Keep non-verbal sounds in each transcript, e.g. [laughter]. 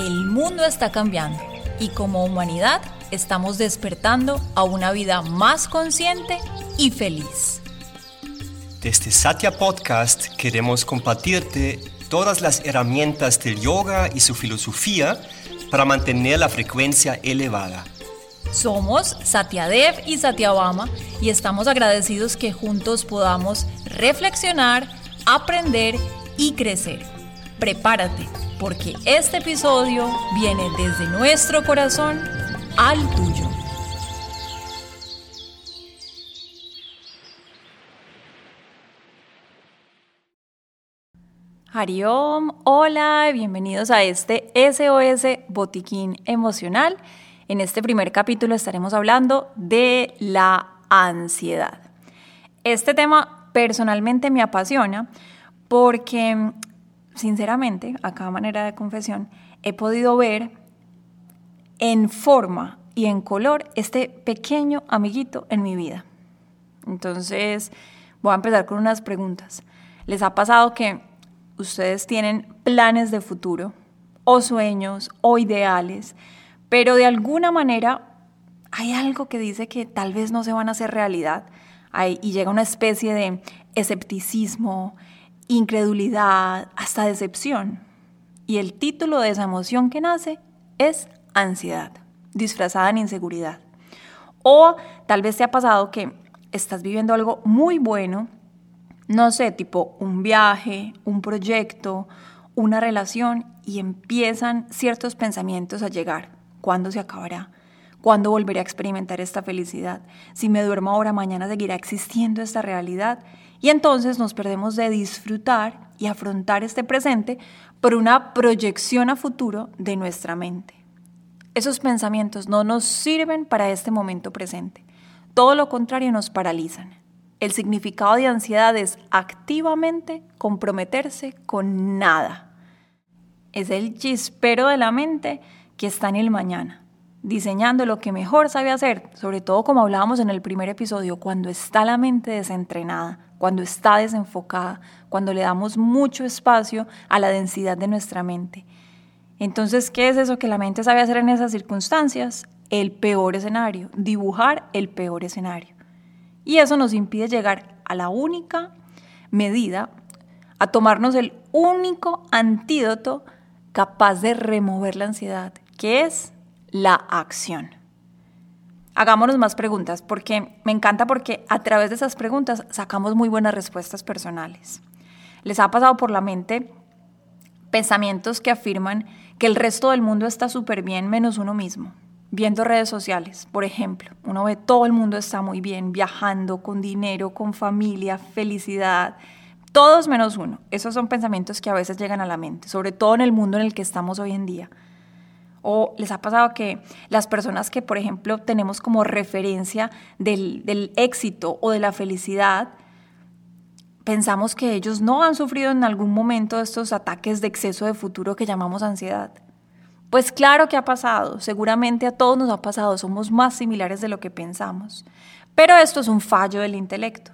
El mundo está cambiando y como humanidad estamos despertando a una vida más consciente y feliz. Desde Satya Podcast queremos compartirte todas las herramientas del yoga y su filosofía para mantener la frecuencia elevada. Somos Satyadev y Satyabama y estamos agradecidos que juntos podamos reflexionar, aprender y crecer. Prepárate porque este episodio viene desde nuestro corazón al tuyo. Hariom, hola, bienvenidos a este SOS Botiquín Emocional. En este primer capítulo estaremos hablando de la ansiedad. Este tema personalmente me apasiona porque sinceramente, a cada manera de confesión, he podido ver en forma y en color este pequeño amiguito en mi vida. Entonces, voy a empezar con unas preguntas. ¿Les ha pasado que ustedes tienen planes de futuro o sueños o ideales, pero de alguna manera hay algo que dice que tal vez no se van a hacer realidad y llega una especie de escepticismo, incredulidad, hasta decepción. Y el título de esa emoción que nace es ansiedad, disfrazada en inseguridad. O tal vez te ha pasado que estás viviendo algo muy bueno, no sé, tipo un viaje, un proyecto, una relación, y empiezan ciertos pensamientos a llegar. ¿Cuándo se acabará? ¿Cuándo volveré a experimentar esta felicidad? Si me duermo ahora, mañana seguirá existiendo esta realidad. Y entonces nos perdemos de disfrutar y afrontar este presente por una proyección a futuro de nuestra mente. Esos pensamientos no nos sirven para este momento presente. Todo lo contrario nos paralizan. El significado de ansiedad es activamente comprometerse con nada. Es el chispero de la mente que está en el mañana diseñando lo que mejor sabe hacer, sobre todo como hablábamos en el primer episodio, cuando está la mente desentrenada, cuando está desenfocada, cuando le damos mucho espacio a la densidad de nuestra mente. Entonces, ¿qué es eso que la mente sabe hacer en esas circunstancias? El peor escenario, dibujar el peor escenario. Y eso nos impide llegar a la única medida, a tomarnos el único antídoto capaz de remover la ansiedad, que es la acción. Hagámonos más preguntas, porque me encanta porque a través de esas preguntas sacamos muy buenas respuestas personales. ¿Les ha pasado por la mente pensamientos que afirman que el resto del mundo está súper bien menos uno mismo? Viendo redes sociales, por ejemplo, uno ve todo el mundo está muy bien, viajando, con dinero, con familia, felicidad, todos menos uno. Esos son pensamientos que a veces llegan a la mente, sobre todo en el mundo en el que estamos hoy en día. ¿O les ha pasado que las personas que, por ejemplo, tenemos como referencia del, éxito o de la felicidad, pensamos que ellos no han sufrido en algún momento estos ataques de exceso de futuro que llamamos ansiedad? Pues claro que ha pasado, seguramente a todos nos ha pasado, somos más similares de lo que pensamos. Pero esto es un fallo del intelecto,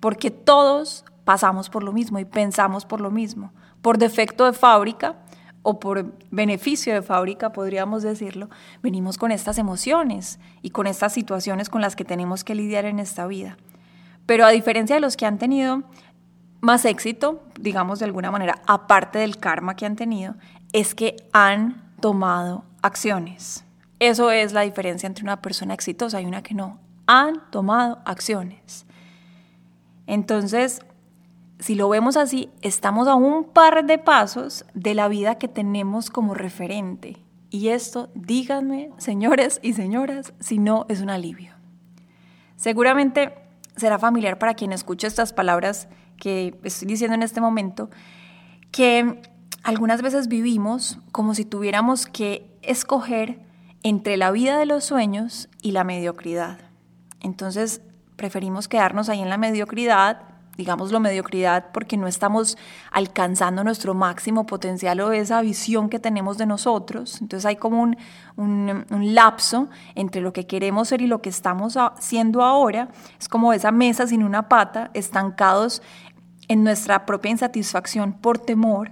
porque todos pasamos por lo mismo y pensamos por lo mismo. Por defecto de fábrica, o por beneficio de fábrica, podríamos decirlo, venimos con estas emociones y con estas situaciones con las que tenemos que lidiar en esta vida. Pero a diferencia de los que han tenido más éxito, digamos de alguna manera, aparte del karma que han tenido, es que han tomado acciones. Eso es la diferencia entre una persona exitosa y una que no. Han tomado acciones. Entonces, si lo vemos así, estamos a un par de pasos de la vida que tenemos como referente. Y esto, díganme, señores y señoras, si no es un alivio. Seguramente será familiar para quien escuche estas palabras que estoy diciendo en este momento, que algunas veces vivimos como si tuviéramos que escoger entre la vida de los sueños y la mediocridad. Entonces, preferimos quedarnos ahí en la mediocridad digámoslo, mediocridad porque no estamos alcanzando nuestro máximo potencial o esa visión que tenemos de nosotros. Entonces hay como un, un, lapso entre lo que queremos ser y lo que estamos siendo ahora. Es como esa mesa sin una pata, estancados en nuestra propia insatisfacción por temor,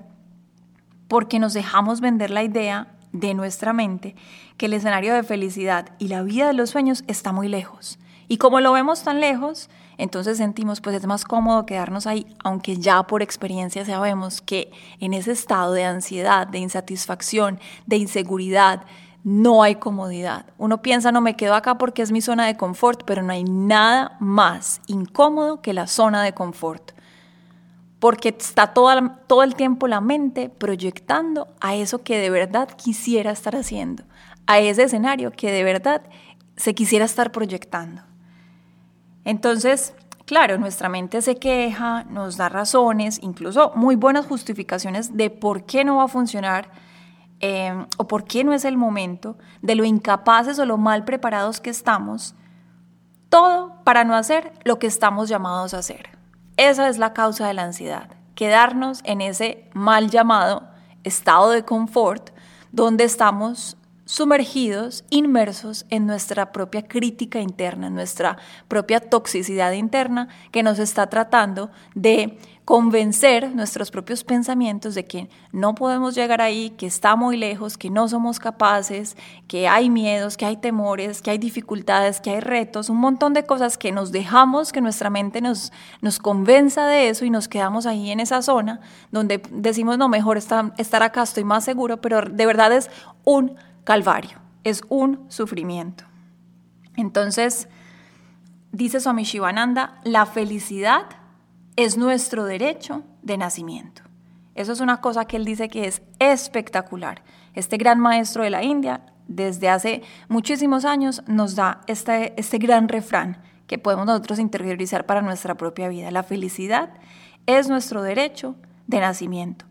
porque nos dejamos vender la idea de nuestra mente que el escenario de felicidad y la vida de los sueños está muy lejos. Y como lo vemos tan lejos, entonces sentimos pues es más cómodo quedarnos ahí, aunque ya por experiencia sabemos que en ese estado de ansiedad, de insatisfacción, de inseguridad, no hay comodidad. Uno piensa, no me quedo acá porque es mi zona de confort, pero no hay nada más incómodo que la zona de confort. Porque está todo, todo el tiempo la mente proyectando a eso que de verdad quisiera estar haciendo, a ese escenario que de verdad se quisiera estar proyectando. Entonces, claro, nuestra mente se queja, nos da razones, incluso muy buenas justificaciones de por qué no va a funcionar eh, o por qué no es el momento, de lo incapaces o lo mal preparados que estamos, todo para no hacer lo que estamos llamados a hacer. Esa es la causa de la ansiedad, quedarnos en ese mal llamado estado de confort donde estamos sumergidos, inmersos en nuestra propia crítica interna, en nuestra propia toxicidad interna que nos está tratando de convencer nuestros propios pensamientos de que no podemos llegar ahí, que está muy lejos, que no somos capaces, que hay miedos, que hay temores, que hay dificultades, que hay retos, un montón de cosas que nos dejamos que nuestra mente nos, nos convenza de eso y nos quedamos ahí en esa zona donde decimos, no, mejor estar, estar acá, estoy más seguro, pero de verdad es un calvario, es un sufrimiento. Entonces, dice Swami Shivananda, la felicidad es nuestro derecho de nacimiento. Eso es una cosa que él dice que es espectacular. Este gran maestro de la India, desde hace muchísimos años, nos da este, este gran refrán que podemos nosotros interiorizar para nuestra propia vida. La felicidad es nuestro derecho de nacimiento.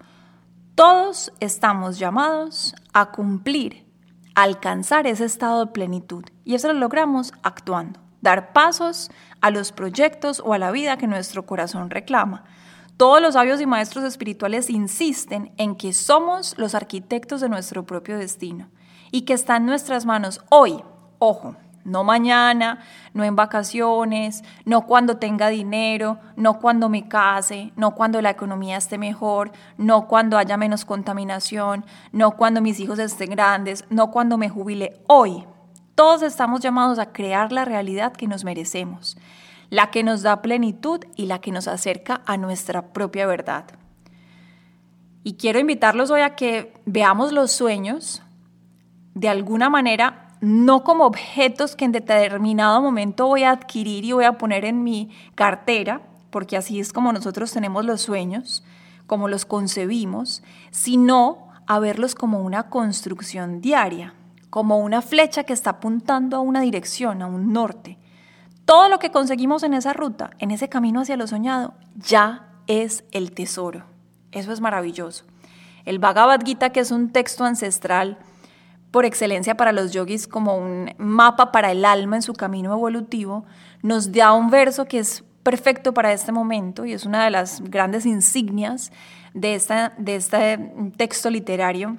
Todos estamos llamados a cumplir alcanzar ese estado de plenitud. Y eso lo logramos actuando, dar pasos a los proyectos o a la vida que nuestro corazón reclama. Todos los sabios y maestros espirituales insisten en que somos los arquitectos de nuestro propio destino y que está en nuestras manos hoy, ojo, no mañana, no en vacaciones, no cuando tenga dinero, no cuando me case, no cuando la economía esté mejor, no cuando haya menos contaminación, no cuando mis hijos estén grandes, no cuando me jubile. Hoy, todos estamos llamados a crear la realidad que nos merecemos, la que nos da plenitud y la que nos acerca a nuestra propia verdad. Y quiero invitarlos hoy a que veamos los sueños de alguna manera no como objetos que en determinado momento voy a adquirir y voy a poner en mi cartera, porque así es como nosotros tenemos los sueños, como los concebimos, sino a verlos como una construcción diaria, como una flecha que está apuntando a una dirección, a un norte. Todo lo que conseguimos en esa ruta, en ese camino hacia lo soñado, ya es el tesoro. Eso es maravilloso. El Bhagavad Gita, que es un texto ancestral, por excelencia para los yogis como un mapa para el alma en su camino evolutivo, nos da un verso que es perfecto para este momento y es una de las grandes insignias de, esta, de este texto literario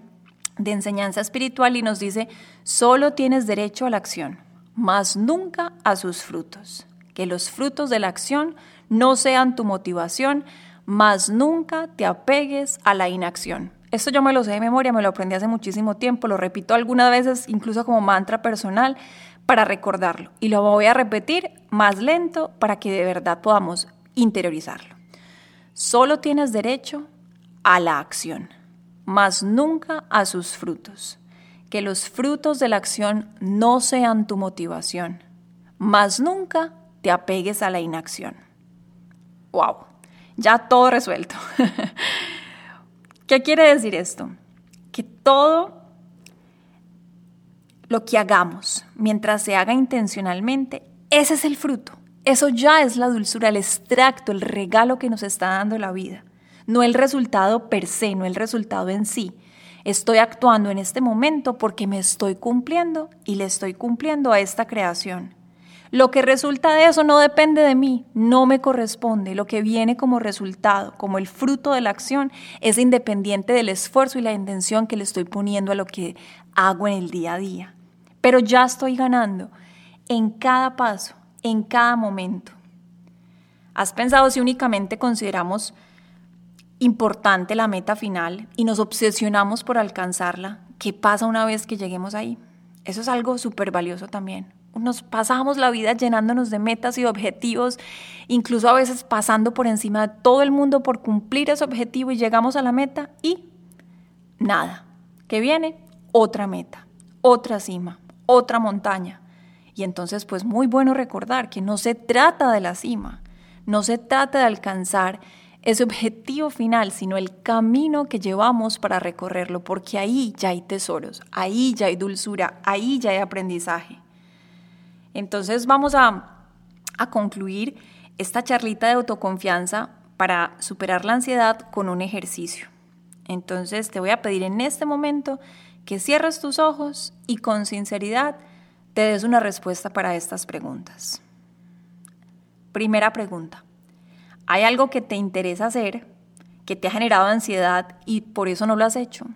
de enseñanza espiritual y nos dice, solo tienes derecho a la acción, mas nunca a sus frutos. Que los frutos de la acción no sean tu motivación, mas nunca te apegues a la inacción. Esto yo me lo sé de memoria, me lo aprendí hace muchísimo tiempo, lo repito algunas veces incluso como mantra personal para recordarlo. Y lo voy a repetir más lento para que de verdad podamos interiorizarlo. Solo tienes derecho a la acción, mas nunca a sus frutos. Que los frutos de la acción no sean tu motivación, mas nunca te apegues a la inacción. ¡Wow! Ya todo resuelto. [laughs] ¿Qué quiere decir esto? Que todo lo que hagamos, mientras se haga intencionalmente, ese es el fruto. Eso ya es la dulzura, el extracto, el regalo que nos está dando la vida. No el resultado per se, no el resultado en sí. Estoy actuando en este momento porque me estoy cumpliendo y le estoy cumpliendo a esta creación. Lo que resulta de eso no depende de mí, no me corresponde. Lo que viene como resultado, como el fruto de la acción, es independiente del esfuerzo y la intención que le estoy poniendo a lo que hago en el día a día. Pero ya estoy ganando en cada paso, en cada momento. ¿Has pensado si únicamente consideramos importante la meta final y nos obsesionamos por alcanzarla, qué pasa una vez que lleguemos ahí. Eso es algo súper valioso también. Nos pasamos la vida llenándonos de metas y objetivos, incluso a veces pasando por encima de todo el mundo por cumplir ese objetivo y llegamos a la meta y nada. ¿Qué viene? Otra meta, otra cima, otra montaña. Y entonces, pues muy bueno recordar que no se trata de la cima, no se trata de alcanzar ese objetivo final, sino el camino que llevamos para recorrerlo, porque ahí ya hay tesoros, ahí ya hay dulzura, ahí ya hay aprendizaje. Entonces vamos a, concluir esta charlita de autoconfianza para superar la ansiedad con un ejercicio. Entonces te voy a pedir en este momento que cierres tus ojos y con sinceridad te des una respuesta para estas preguntas. Primera pregunta. ¿Hay algo que te interesa hacer, que te ha generado ansiedad y por eso no lo has hecho?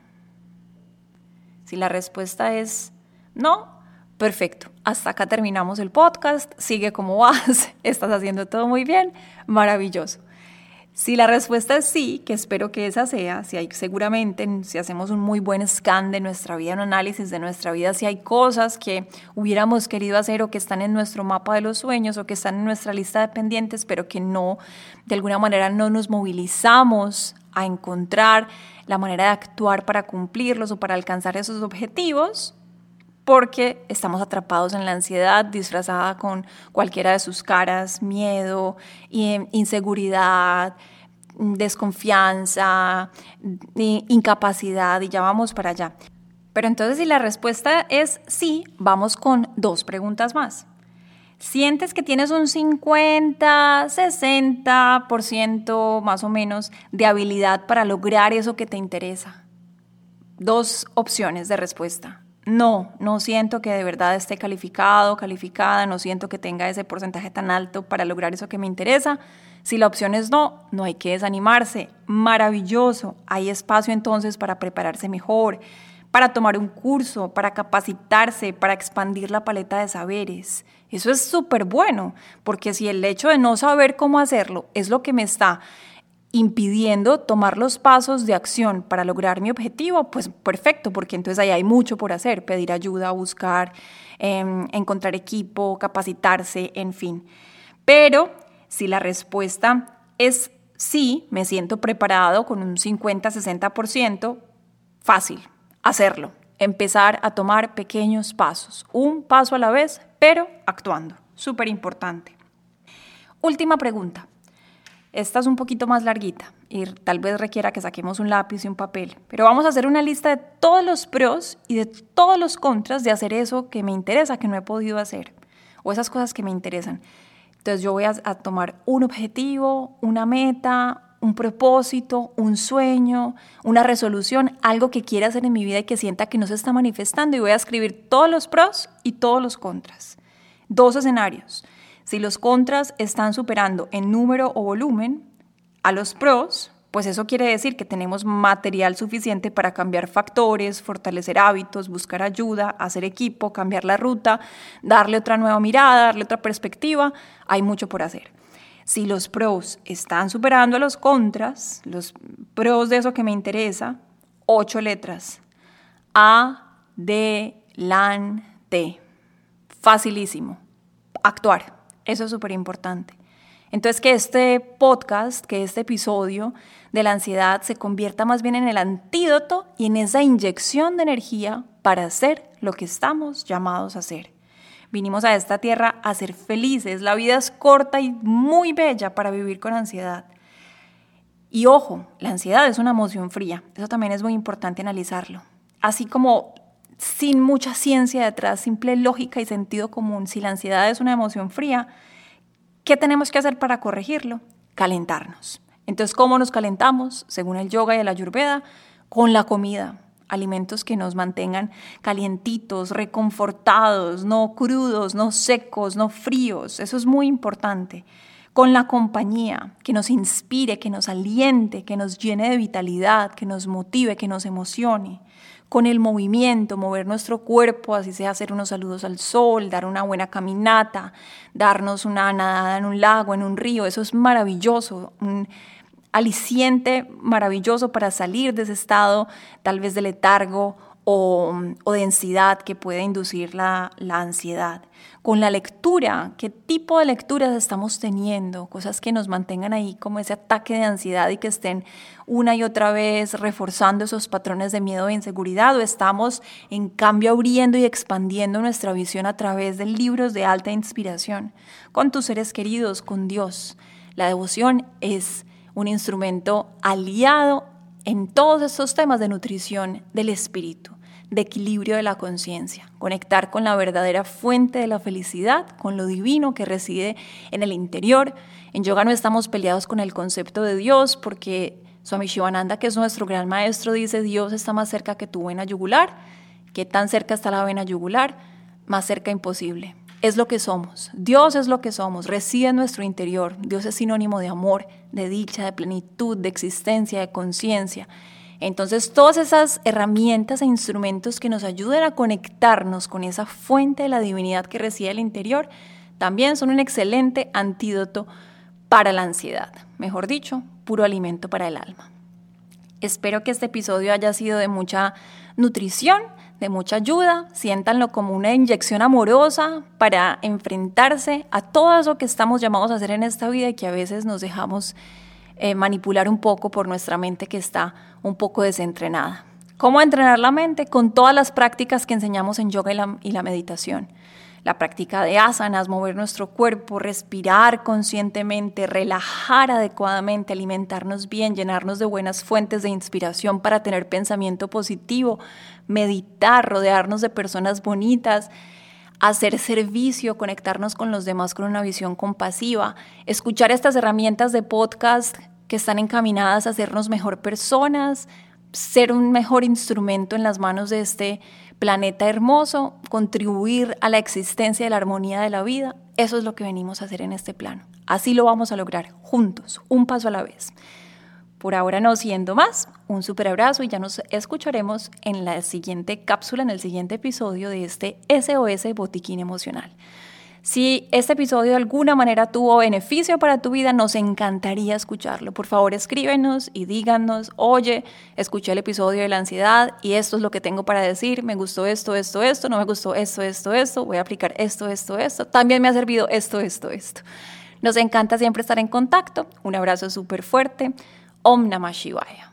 Si la respuesta es no, perfecto. Hasta acá terminamos el podcast. Sigue como vas. [laughs] Estás haciendo todo muy bien. Maravilloso. Si la respuesta es sí, que espero que esa sea, si hay seguramente, si hacemos un muy buen scan de nuestra vida, un análisis de nuestra vida, si hay cosas que hubiéramos querido hacer o que están en nuestro mapa de los sueños o que están en nuestra lista de pendientes, pero que no, de alguna manera no nos movilizamos a encontrar la manera de actuar para cumplirlos o para alcanzar esos objetivos, porque estamos atrapados en la ansiedad disfrazada con cualquiera de sus caras, miedo, inseguridad, desconfianza, incapacidad y ya vamos para allá. Pero entonces si la respuesta es sí, vamos con dos preguntas más. ¿Sientes que tienes un 50, 60% más o menos de habilidad para lograr eso que te interesa? Dos opciones de respuesta no, no siento que de verdad esté calificado, calificada, no siento que tenga ese porcentaje tan alto para lograr eso que me interesa. Si la opción es no, no hay que desanimarse. Maravilloso. Hay espacio entonces para prepararse mejor, para tomar un curso, para capacitarse, para expandir la paleta de saberes. Eso es súper bueno, porque si el hecho de no saber cómo hacerlo es lo que me está impidiendo tomar los pasos de acción para lograr mi objetivo, pues perfecto, porque entonces ahí hay mucho por hacer, pedir ayuda, buscar, em, encontrar equipo, capacitarse, en fin. Pero si la respuesta es sí, me siento preparado con un 50-60%, fácil, hacerlo, empezar a tomar pequeños pasos, un paso a la vez, pero actuando, súper importante. Última pregunta. Esta es un poquito más larguita y tal vez requiera que saquemos un lápiz y un papel, pero vamos a hacer una lista de todos los pros y de todos los contras de hacer eso que me interesa, que no he podido hacer, o esas cosas que me interesan. Entonces yo voy a, tomar un objetivo, una meta, un propósito, un sueño, una resolución, algo que quiera hacer en mi vida y que sienta que no se está manifestando y voy a escribir todos los pros y todos los contras. Dos escenarios. Si los contras están superando en número o volumen a los pros, pues eso quiere decir que tenemos material suficiente para cambiar factores, fortalecer hábitos, buscar ayuda, hacer equipo, cambiar la ruta, darle otra nueva mirada, darle otra perspectiva. Hay mucho por hacer. Si los pros están superando a los contras, los pros de eso que me interesa, ocho letras. A, D, LAN, T. Facilísimo. Actuar. Eso es súper importante. Entonces, que este podcast, que este episodio de la ansiedad se convierta más bien en el antídoto y en esa inyección de energía para hacer lo que estamos llamados a hacer. Vinimos a esta tierra a ser felices. La vida es corta y muy bella para vivir con ansiedad. Y ojo, la ansiedad es una emoción fría. Eso también es muy importante analizarlo. Así como sin mucha ciencia detrás, simple lógica y sentido común. Si la ansiedad es una emoción fría, ¿qué tenemos que hacer para corregirlo? Calentarnos. Entonces, ¿cómo nos calentamos? Según el yoga y la ayurveda, con la comida. Alimentos que nos mantengan calientitos, reconfortados, no crudos, no secos, no fríos. Eso es muy importante. Con la compañía, que nos inspire, que nos aliente, que nos llene de vitalidad, que nos motive, que nos emocione con el movimiento, mover nuestro cuerpo, así sea hacer unos saludos al sol, dar una buena caminata, darnos una nadada en un lago, en un río, eso es maravilloso, un aliciente maravilloso para salir de ese estado tal vez de letargo o, densidad que puede inducir la, la, ansiedad. Con la lectura, qué tipo de lecturas estamos teniendo, cosas que nos mantengan ahí como ese ataque de ansiedad y que estén una y otra vez reforzando esos patrones de miedo e inseguridad, o estamos en cambio abriendo y expandiendo nuestra visión a través de libros de alta inspiración, con tus seres queridos, con Dios. La devoción es un instrumento aliado en todos estos temas de nutrición del espíritu, de equilibrio de la conciencia, conectar con la verdadera fuente de la felicidad, con lo divino que reside en el interior. En yoga no estamos peleados con el concepto de Dios porque Swami Shivananda, que es nuestro gran maestro, dice Dios está más cerca que tu vena yugular. ¿Qué tan cerca está la vena yugular? Más cerca imposible es lo que somos. Dios es lo que somos, reside en nuestro interior. Dios es sinónimo de amor, de dicha, de plenitud, de existencia, de conciencia. Entonces, todas esas herramientas e instrumentos que nos ayuden a conectarnos con esa fuente de la divinidad que reside en el interior, también son un excelente antídoto para la ansiedad. Mejor dicho, puro alimento para el alma. Espero que este episodio haya sido de mucha nutrición de mucha ayuda, siéntanlo como una inyección amorosa para enfrentarse a todo eso que estamos llamados a hacer en esta vida y que a veces nos dejamos eh, manipular un poco por nuestra mente que está un poco desentrenada. ¿Cómo entrenar la mente? Con todas las prácticas que enseñamos en yoga y la, y la meditación la práctica de asanas, mover nuestro cuerpo, respirar conscientemente, relajar adecuadamente, alimentarnos bien, llenarnos de buenas fuentes de inspiración para tener pensamiento positivo, meditar, rodearnos de personas bonitas, hacer servicio, conectarnos con los demás con una visión compasiva, escuchar estas herramientas de podcast que están encaminadas a hacernos mejor personas, ser un mejor instrumento en las manos de este planeta hermoso, contribuir a la existencia de la armonía de la vida, eso es lo que venimos a hacer en este plano. Así lo vamos a lograr juntos, un paso a la vez. Por ahora no siendo más, un super abrazo y ya nos escucharemos en la siguiente cápsula, en el siguiente episodio de este SOS Botiquín Emocional. Si este episodio de alguna manera tuvo beneficio para tu vida, nos encantaría escucharlo. Por favor, escríbenos y díganos, oye, escuché el episodio de la ansiedad y esto es lo que tengo para decir, me gustó esto, esto, esto, no me gustó esto, esto, esto, voy a aplicar esto, esto, esto, también me ha servido esto, esto, esto. Nos encanta siempre estar en contacto. Un abrazo súper fuerte. Om Namah Shivaya.